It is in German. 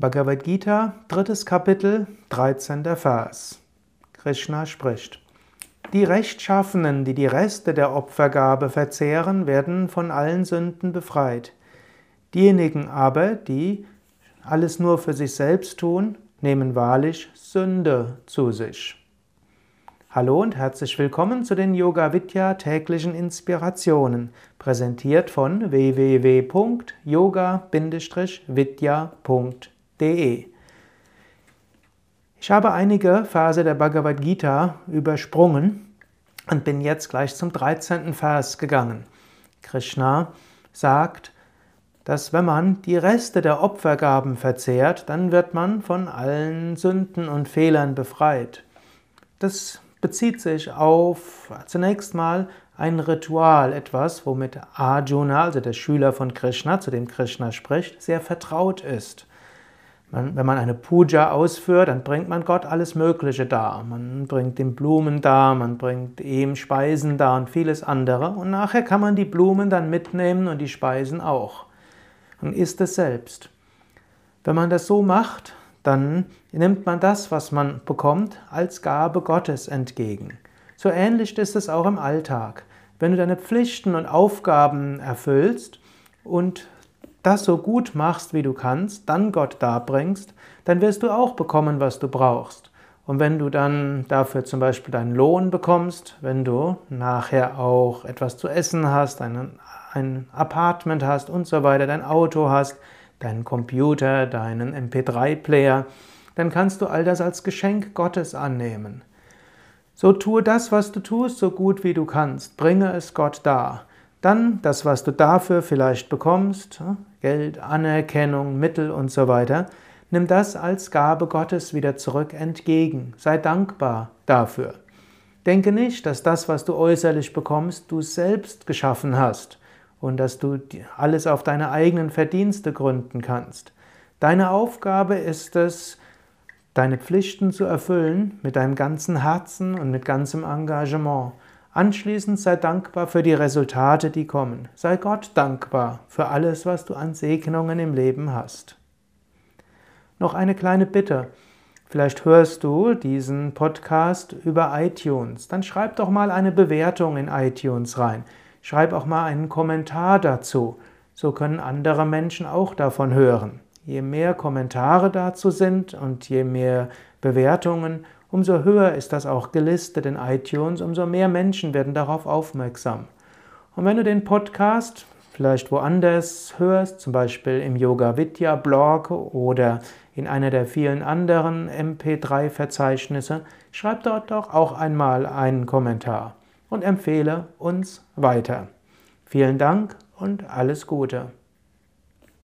Bhagavad Gita, drittes Kapitel, 13. Vers. Krishna spricht. Die Rechtschaffenen, die die Reste der Opfergabe verzehren, werden von allen Sünden befreit. Diejenigen aber, die alles nur für sich selbst tun, nehmen wahrlich Sünde zu sich. Hallo und herzlich willkommen zu den Yoga Vidya täglichen Inspirationen, präsentiert von www.yoga-vidya.de www.bhagavad Ich habe einige Verse der Bhagavad Gita übersprungen und bin jetzt gleich zum 13. Vers gegangen. Krishna sagt, dass wenn man die Reste der Opfergaben verzehrt, dann wird man von allen Sünden und Fehlern befreit. Das bezieht sich auf zunächst mal ein Ritual, etwas, womit Arjuna, also der Schüler von Krishna, zu dem Krishna spricht, sehr vertraut ist. Man, wenn man eine Puja ausführt, dann bringt man Gott alles Mögliche dar. Man bringt ihm Blumen dar, man bringt ihm Speisen dar und vieles andere. Und nachher kann man die Blumen dann mitnehmen und die Speisen auch. Und isst es selbst. Wenn man das so macht, dann nimmt man das, was man bekommt, als Gabe Gottes entgegen. So ähnlich ist es auch im Alltag. Wenn du deine Pflichten und Aufgaben erfüllst und das so gut machst, wie du kannst, dann Gott darbringst, dann wirst du auch bekommen, was du brauchst. Und wenn du dann dafür zum Beispiel deinen Lohn bekommst, wenn du nachher auch etwas zu essen hast, ein, ein Apartment hast und so weiter, dein Auto hast, deinen Computer, deinen MP3-Player, dann kannst du all das als Geschenk Gottes annehmen. So tue das, was du tust, so gut wie du kannst. Bringe es Gott dar. Dann das, was du dafür vielleicht bekommst, Geld, Anerkennung, Mittel und so weiter, nimm das als Gabe Gottes wieder zurück entgegen. Sei dankbar dafür. Denke nicht, dass das, was du äußerlich bekommst, du selbst geschaffen hast und dass du alles auf deine eigenen Verdienste gründen kannst. Deine Aufgabe ist es, deine Pflichten zu erfüllen mit deinem ganzen Herzen und mit ganzem Engagement. Anschließend sei dankbar für die Resultate, die kommen. Sei Gott dankbar für alles, was du an Segnungen im Leben hast. Noch eine kleine Bitte. Vielleicht hörst du diesen Podcast über iTunes. Dann schreib doch mal eine Bewertung in iTunes rein. Schreib auch mal einen Kommentar dazu. So können andere Menschen auch davon hören. Je mehr Kommentare dazu sind und je mehr Bewertungen, umso höher ist das auch gelistet in iTunes, umso mehr Menschen werden darauf aufmerksam. Und wenn du den Podcast vielleicht woanders hörst, zum Beispiel im Yoga Vidya Blog oder in einer der vielen anderen MP3-Verzeichnisse, schreib dort doch auch einmal einen Kommentar und empfehle uns weiter. Vielen Dank und alles Gute.